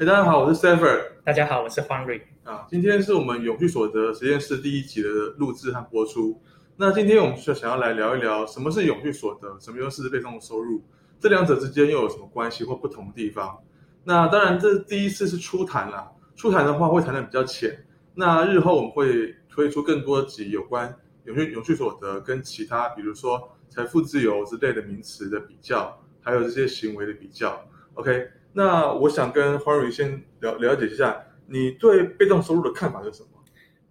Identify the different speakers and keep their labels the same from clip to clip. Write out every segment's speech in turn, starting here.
Speaker 1: 哎，大家好，我是 Stepher。
Speaker 2: 大家好，我是方瑞。
Speaker 1: 啊，今天是我们永续所得实验室第一集的录制和播出。那今天我们就想要来聊一聊，什么是永续所得，什么又是被动收入，这两者之间又有什么关系或不同的地方？那当然，这第一次是初谈啦，初谈的话会谈的比较浅。那日后我们会推出更多集有关永续永续所得跟其他，比如说财富自由之类的名词的比较，还有这些行为的比较。OK。那我想跟花蕊先了了解一下，你对被动收入的看法是什么？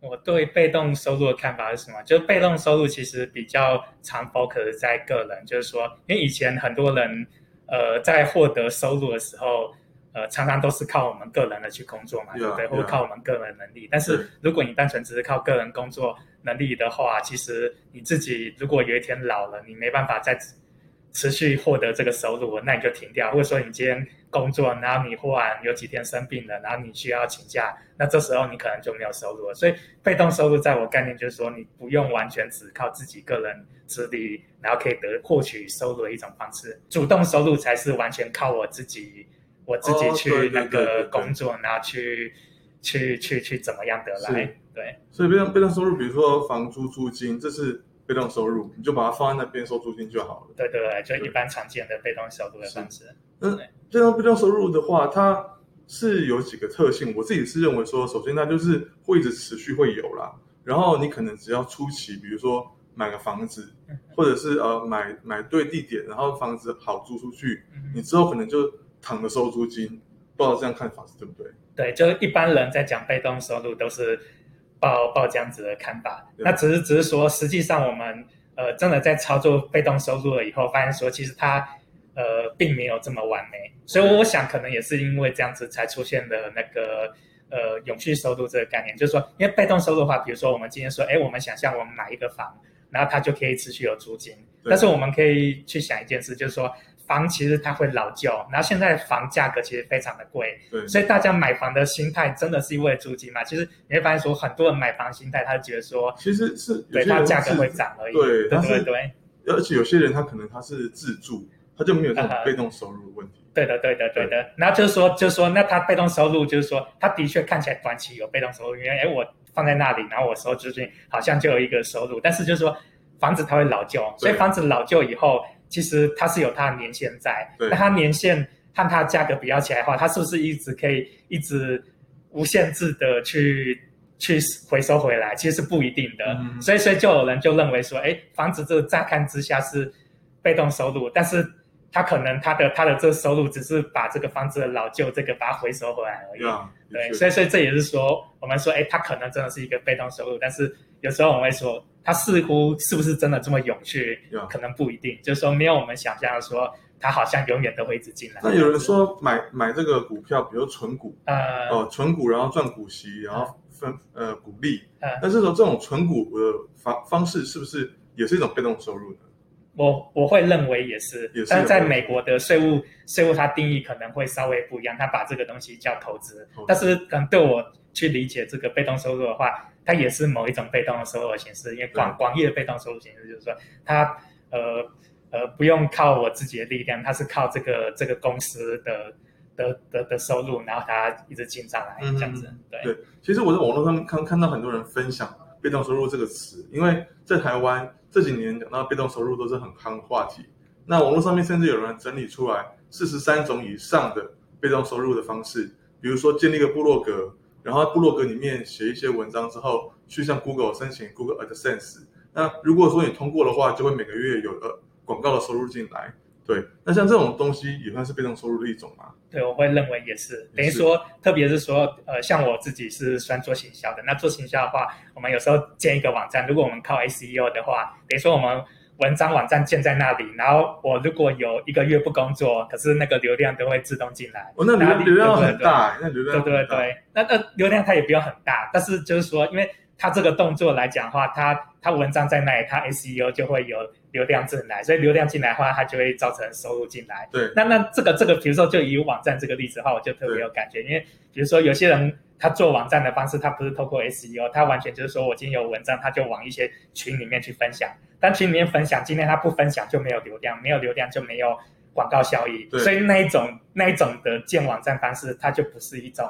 Speaker 2: 我对被动收入的看法是什么？就是被动收入其实比较常 focus 在个人，就是说，因为以前很多人，呃，在获得收入的时候，呃，常常都是靠我们个人的去工作嘛，对不对？或靠我们个人能力。但是如果你单纯只是靠个人工作能力的话，其实你自己如果有一天老了，你没办法再。持续获得这个收入，那你就停掉。或者说你今天工作，然后你忽然有几天生病了，然后你需要请假，那这时候你可能就没有收入了。所以被动收入在我概念就是说，你不用完全只靠自己个人资历，然后可以得获取收入的一种方式。主动收入才是完全靠我自己，我自己去那个工作，然后去去去去怎么样得来？对。
Speaker 1: 所以被动被动收入，比如说房租租金，这是。被动收入，你就把它放在那边收租金就好了。
Speaker 2: 对对对，就一般常见的被动收入的方式。
Speaker 1: 嗯，被动被动收入的话，它是有几个特性。我自己是认为说，首先它就是会一直持续会有啦。然后你可能只要初期，比如说买个房子，或者是呃买买对地点，然后房子好租出去，你之后可能就躺着收租金。不知道这样看法是对不对？
Speaker 2: 对，就是一般人在讲被动收入都是。报报这样子的看法，那只是只是说，实际上我们呃真的在操作被动收入了以后，发现说其实它呃并没有这么完美，所以我想可能也是因为这样子才出现的那个呃永续收入这个概念，就是说，因为被动收入的话，比如说我们今天说，哎，我们想象我们买一个房，然后它就可以持续有租金，但是我们可以去想一件事，就是说。房其实它会老旧，然后现在房价格其实非常的贵，
Speaker 1: 对，
Speaker 2: 所以大家买房的心态真的是因为租金嘛？其实你会发现说，很多人买房心态，他觉得说，
Speaker 1: 其实是
Speaker 2: 对它价格会涨而已，
Speaker 1: 对，
Speaker 2: 对对对。
Speaker 1: 而且有些人他可能他是自住，他就没有这种被动收入问题。
Speaker 2: 对的，对的，对的。然后就是说，就是说，那他被动收入就是说，他的确看起来短期有被动收入，因为哎，我放在那里，然后我收租金，好像就有一个收入。但是就是说，房子它会老旧，所以房子老旧以后。其实它是有它的年限在，那它年限和它价格比较起来的话，它是不是一直可以一直无限制的去去回收回来？其实是不一定的，所以所以就有人就认为说，哎，房子这个乍看之下是被动收入，但是它可能它的它的这个收入只是把这个房子的老旧这个把它回收回来而已。对，所以所以这也是说，我们说，哎，它可能真的是一个被动收入，但是有时候我们会说。它似乎是不是真的这么永续？可能不一定，就是说没有我们想象的说，它好像永远都会一直进来。
Speaker 1: 那有人说买买这个股票，比如纯股，呃，哦，纯股然后赚股息，然后分呃股利，但是说这种纯股的方方式是不是也是一种被动收入呢？
Speaker 2: 我我会认为也是，但是在美国的税务税务它定义可能会稍微不一样，它把这个东西叫投资，但是可能对我去理解这个被动收入的话。它也是某一种被动的收入形式，因为广广义的被动收入形式就是说，它呃呃不用靠我自己的力量，它是靠这个这个公司的的的的收入，然后它一直进上来这样子。对
Speaker 1: 对，其实我在网络上看看到很多人分享被动收入这个词，因为在台湾这几年讲到被动收入都是很夯的话题。那网络上面甚至有人整理出来四十三种以上的被动收入的方式，比如说建立一个部落格。然后部落格里面写一些文章之后，去向 Google 申请 Google AdSense。那如果说你通过的话，就会每个月有呃广告的收入进来。对，那像这种东西也算是被动收入的一种嘛？
Speaker 2: 对，我会认为也是。等于说，特别是说，呃，像我自己是算做行销的。那做行销的话，我们有时候建一个网站，如果我们靠 SEO 的话，等于说我们。文章网站建在那里，然后我如果有一个月不工作，可是那个流量都会自动进来。
Speaker 1: 哦，那流流量很大，那流量
Speaker 2: 对对对，那那流量它也不用很大，但是就是说，因为它这个动作来讲的话，它它文章在那里，它 SEO 就会有流量进来，所以流量进来的话，它就会造成收入进来。
Speaker 1: 对，
Speaker 2: 那那这个这个，比如说就以网站这个例子的话，我就特别有感觉，因为比如说有些人。他做网站的方式，他不是透过 SEO，他完全就是说我今天有文章，他就往一些群里面去分享。但群里面分享，今天他不分享就没有流量，没有流量就没有广告效益，所以那一种那一种的建网站方式，它就不是一种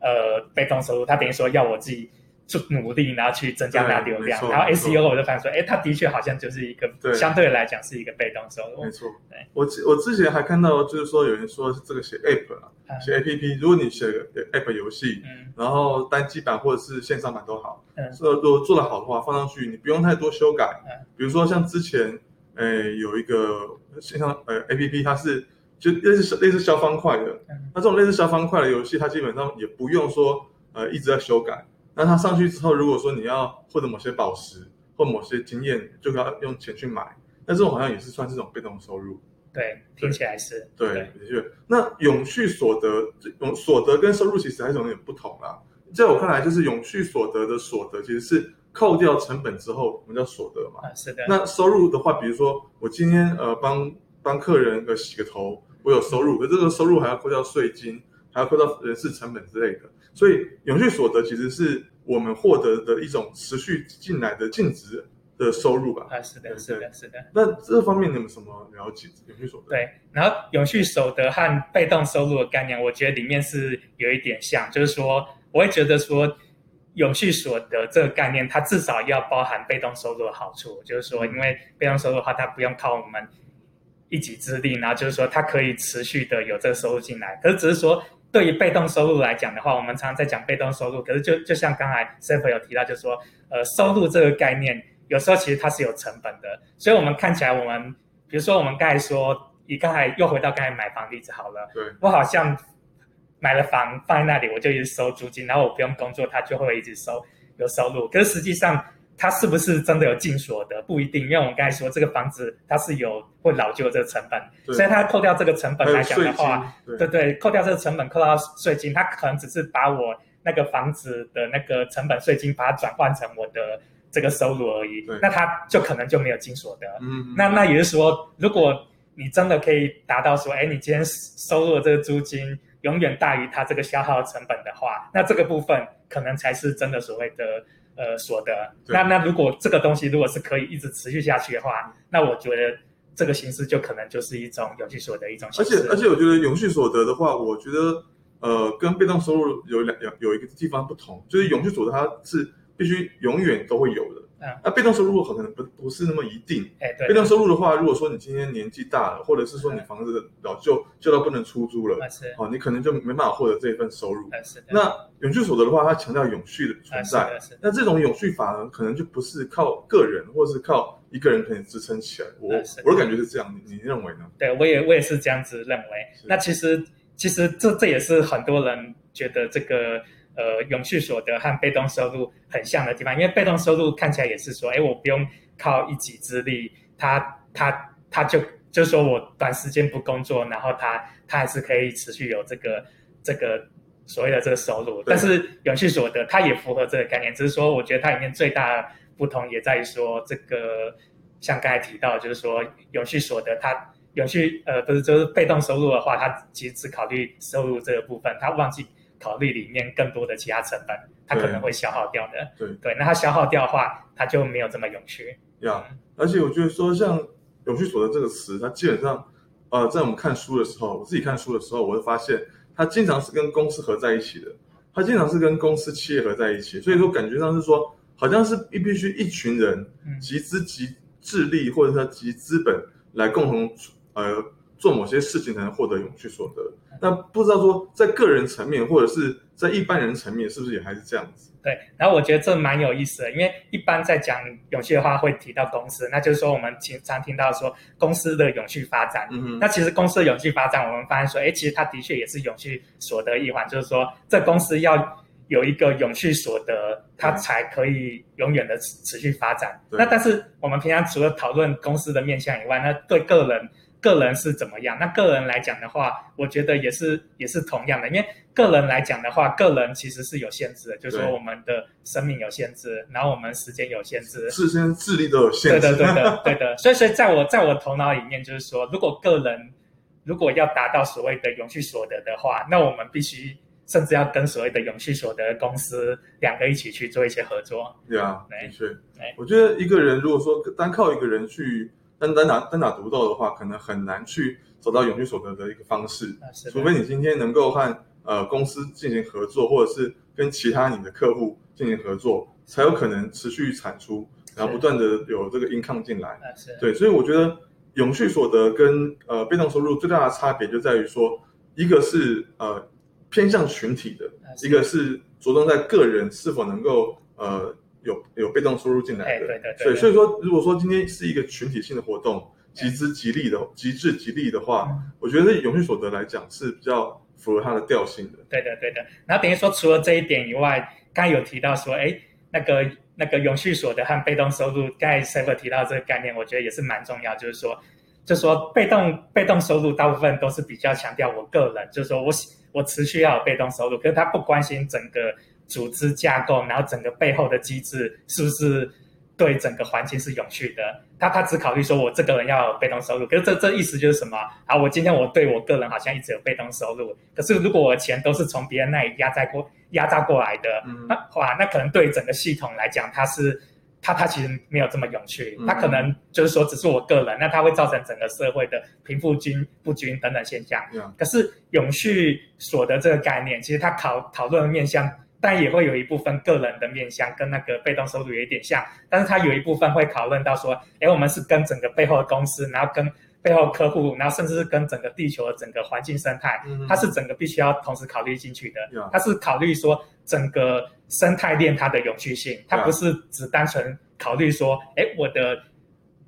Speaker 2: 呃被动收入，它等于说要我自己去努力，然后去增加它的流量，然后 SEO 我就发现说，哎，它的确好像就是一个
Speaker 1: 对。
Speaker 2: 相对来讲是一个被动收入
Speaker 1: 没，错。
Speaker 2: 对。
Speaker 1: 我之我之前还看到，就是说有人说这个写 App 啊，
Speaker 2: 嗯。
Speaker 1: 写 APP，如果你写个 App 游戏，
Speaker 2: 嗯。
Speaker 1: 然后单机版或者是线上版都好，
Speaker 2: 嗯。
Speaker 1: 这如果做得好的话，放上去你不用太多修改。
Speaker 2: 嗯。
Speaker 1: 比如说像之前，呃，有一个线上呃 APP，它是就类似类似消方块的，
Speaker 2: 嗯。
Speaker 1: 那这种类似消方块的游戏，它基本上也不用说呃一直在修改。那它上去之后，如果说你要获得某些宝石或某些经验，就要用钱去买，那这种好像也是算是一种被动收入。
Speaker 2: 对，听起来是
Speaker 1: 对，的确。那永续所得，永所得跟收入其实还是有点不同啦。在我看来，就是永续所得的所得其实是扣掉成本之后，我们叫所得嘛。
Speaker 2: 啊，是的，
Speaker 1: 那收入的话，比如说我今天呃帮帮客人呃洗个头，我有收入，可这个收入还要扣掉税金，还要扣到人事成本之类的。所以永续所得其实是我们获得的一种持续进来的净值的收入吧。
Speaker 2: 啊，是的，是的，是的。
Speaker 1: 那这方面你有没有什么了解？永续所得？
Speaker 2: 对，然后永续所得和被动收入的概念，我觉得里面是有一点像，就是说，我会觉得说，永续所得这个概念，它至少要包含被动收入的好处，就是说，因为被动收入的话，它不用靠我们一己之力，然后就是说，它可以持续的有这个收入进来。可是只是说，对于被动收入来讲的话，我们常常在讲被动收入，可是就就像刚才 s e f 有提到，就是说，呃，收入这个概念，有时候其实它是有成本的，所以我们看起来，我们比如说我们刚才说，你刚才又回到刚才买房例子好了，
Speaker 1: 对
Speaker 2: 我好像买了房放在那里，我就一直收租金，然后我不用工作，它就会一直收有收入。可是实际上，它是不是真的有净所得不一定，因为我们刚才说这个房子它是有会老旧这个成本，所以它扣掉这个成本来讲的话，
Speaker 1: 金，
Speaker 2: 对对，扣掉这个成本，扣到税金，它可能只是把我那个房子的那个成本税金，把它转换成我的这个收入而已。那它就可能就没有净所得。
Speaker 1: 嗯，
Speaker 2: 那那也就是说，如果你真的可以达到说，哎，你今天收入的这个租金永远大于它这个消耗成本的话，那这个部分可能才是真的所谓的呃所得。那那如果这个东西如果是可以一直持续下去的话，那我觉得这个形式就可能就是一种永续所得一种形式。
Speaker 1: 而且而且我觉得永续所得的话，我觉得呃跟被动收入有两有有一个地方不同，就是永续所得它是必须永远都会有的。
Speaker 2: 嗯
Speaker 1: 那被动收入可能不不是那么一定。
Speaker 2: 哎，对
Speaker 1: 被，动收入的话，如果说你今天年纪大了，或者是说你房子老旧旧到不能出租了，
Speaker 2: 啊是，
Speaker 1: 哦，你可能就没办法获得这一份收入。
Speaker 2: 啊是，
Speaker 1: 那永续所得的话，它强调永续的存在。
Speaker 2: 啊是
Speaker 1: 那这种永续法呢，可能就不是靠个人，或是靠一个人可以支撑起来。我我的感觉是这样，你你认为呢？
Speaker 2: 对我也我也是这样子认为。那其实其实这这也是很多人觉得这个呃永续所得和被动收入很像的地方，因为被动收入看起来也是说，哎，我不用靠一己之力，他他他就就是说我短时间不工作，然后他他还是可以持续有这个这个。所谓的这个收入，但是永续所得它也符合这个概念，只是说我觉得它里面最大的不同也在于说这个像刚才提到，就是说永续所得它永续呃不是就是被动收入的话，它其实只考虑收入这个部分，它忘记考虑里面更多的其他成本，它可能会消耗掉的。
Speaker 1: 对
Speaker 2: 对，那它消耗掉的话，它就没有这么永续。
Speaker 1: 呀而且我觉得说，像永续所得这个词，它基本上，呃，在我们看书的时候，我自己看书的时候，我会发现，它经常是跟公司合在一起的，它经常是跟公司企业合在一起，所以说感觉上是说，好像是必必须一群人
Speaker 2: 嗯
Speaker 1: 集资集智力，或者说集资本来共同呃做某些事情才能获得永续所得。那不知道说在个人层面，或者是在一般人层面，是不是也还是这样子？
Speaker 2: 对，然后我觉得这蛮有意思的，因为一般在讲永续的话会提到公司，那就是说我们经常听到说公司的永续发展。
Speaker 1: 嗯哼，
Speaker 2: 那其实公司的永续发展，我们发现说，哎，其实它的确也是永续所得一环，就是说这公司要有一个永续所得，它才可以永远的持持续发展。
Speaker 1: 对
Speaker 2: 那但是我们平常除了讨论公司的面向以外，那对个人个人是怎么样？那个人来讲的话，我觉得也是也是同样的，因为个人来讲的话，个人其实是有限制的，就是说我们的生命有限制，然后我们时间有限制，
Speaker 1: 自身智力都有限制。
Speaker 2: 对的，对的，对的。所以，所以在我在我头脑里面，就是说，如果个人如果要达到所谓的永续所得的话，那我们必须甚至要跟所谓的永续所得公司两个一起去做一些合作。
Speaker 1: 对啊，
Speaker 2: 对
Speaker 1: 的确，我觉得一个人如果说单靠一个人去单单打单打独斗的话，可能很难去走到永续所得的一个方式。
Speaker 2: 啊
Speaker 1: 除非你今天能够和呃公司进行合作，或者是跟其他你的客户进行合作，才有可能持续产出，然后不断的有这个 income 进来。
Speaker 2: 啊
Speaker 1: 对，所以我觉得永续所得跟呃被动收入最大的差别就在于说，一个是呃偏向群体的，
Speaker 2: 啊
Speaker 1: 一个是着重在个人是否能够呃有有被动收入进来
Speaker 2: 对对对
Speaker 1: 所以
Speaker 2: 对
Speaker 1: 所以说，如果说今天是一个群体性的活动，集资集利的极致激励的话，
Speaker 2: 嗯
Speaker 1: 我觉得永续所得来讲是比较符合它的调性的。
Speaker 2: 对的，对的。然后等于说，除了这一点以外，刚才有提到说，哎，那个那个永续所得和被动收入，刚才 s e v e r 提到这个概念，我觉得也是蛮重要。就是说，就是说被动被动收入大部分都是比较强调我个人，就是说我喜我持续要有被动收入，可是他不关心整个组织架构，然后整个背后的机制是不是对整个环境是永续的。他他只考虑说我这个人要有被动收入，可是这这意思就是什么？啊，我今天我对我个人好像一直有被动收入，可是如果我的钱都是从别人那里压榨过压榨过来的，
Speaker 1: 嗯
Speaker 2: 那哇，那可能对整个系统来讲，它是它它其实没有这么永续，
Speaker 1: 嗯
Speaker 2: 它可能就是说只是我个人，那它会造成整个社会的贫富均不均等等现象。
Speaker 1: 嗯，
Speaker 2: 可是永续所得这个概念，其实它考讨论的面向，但也会有一部分个人的面向，跟那个被动收入有一点像，但是它有一部分会讨论到说，哎，我们是跟整个背后的公司，然后跟背后客户，然后甚至是跟整个地球的整个环境生态，
Speaker 1: 嗯
Speaker 2: 它是整个必须要同时考虑进去的。它是考虑说整个生态链它的永续性，它不是只单纯考虑说，哎，我的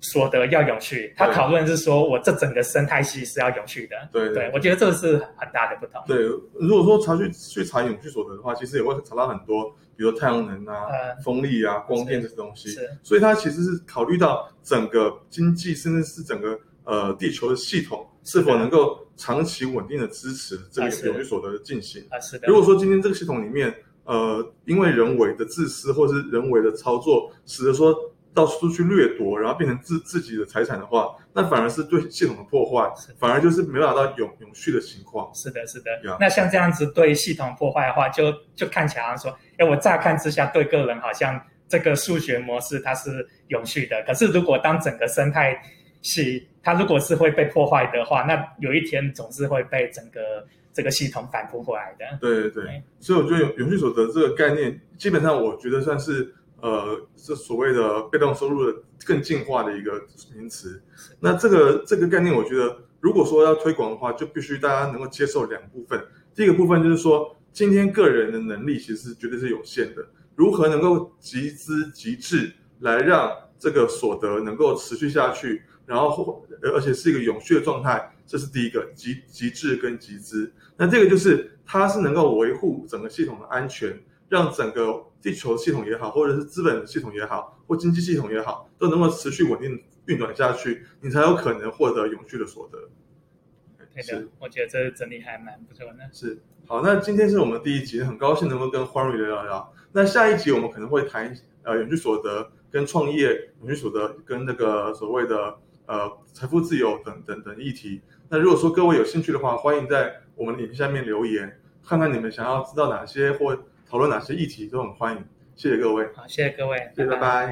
Speaker 2: 所得要永续，它
Speaker 1: 对
Speaker 2: 讨论是说我这整个生态系是要永续的。
Speaker 1: 对
Speaker 2: 对，我觉得这个是很大的不同。
Speaker 1: 对，如果说查去去查永续所得的话，其实也会查到很多，比如说太阳能啊、
Speaker 2: 呃
Speaker 1: 风力啊、光电这些东西。
Speaker 2: 是
Speaker 1: 所以它其实是考虑到整个经济，甚至是整个呃地球的系统是否能够长期稳定的支持这个永续所得的进行。
Speaker 2: 啊，是的。
Speaker 1: 如果说今天这个系统里面，呃，因为人为的自私或是人为的操作，使得说到处去掠夺，然后变成自自己的财产的话，那反而是对系统的破坏，反而就是没办法到永永续的情况。
Speaker 2: 是的，是的。那像这样子对系统破坏的话，就就看起来好像说，哎，我乍看之下对个人好像这个数学模式它是永续的，可是如果当整个生态系它如果是会被破坏的话，那有一天总是会被整个这个系统反扑回来的。
Speaker 1: 对对对
Speaker 2: 对，
Speaker 1: 所以我觉得永永续所得这个概念，基本上我觉得算是呃，这所谓的被动收入的更进化的一个名词。那这个这个概念，我觉得如果说要推广的话，就必须大家能够接受两部分。第一个部分就是说，今天个人的能力其实绝对是有限的，如何能够集资集智来让这个所得能够持续下去，然后或而且是一个永续的状态，这是第一个集集智跟集资。那这个就是它是能够维护整个系统的安全，让整个地球系统也好，或者是资本系统也好，或经济系统也好，都能够持续稳定运转下去，你才有可能获得永续的所得。
Speaker 2: 对的，我觉得这个整理还蛮不错的。
Speaker 1: 是好，那今天是我们第一集，很高兴能够跟欢瑞聊聊。那下一集我们可能会谈呃永续所得跟创业、永续所得跟那个所谓的呃财富自由等等等议题。那如果说各位有兴趣的话，欢迎在我们的影片下面留言，看看你们想要知道哪些或讨论哪些议题，都很欢迎。谢谢各位，
Speaker 2: 好，谢谢各位，
Speaker 1: 谢谢，拜拜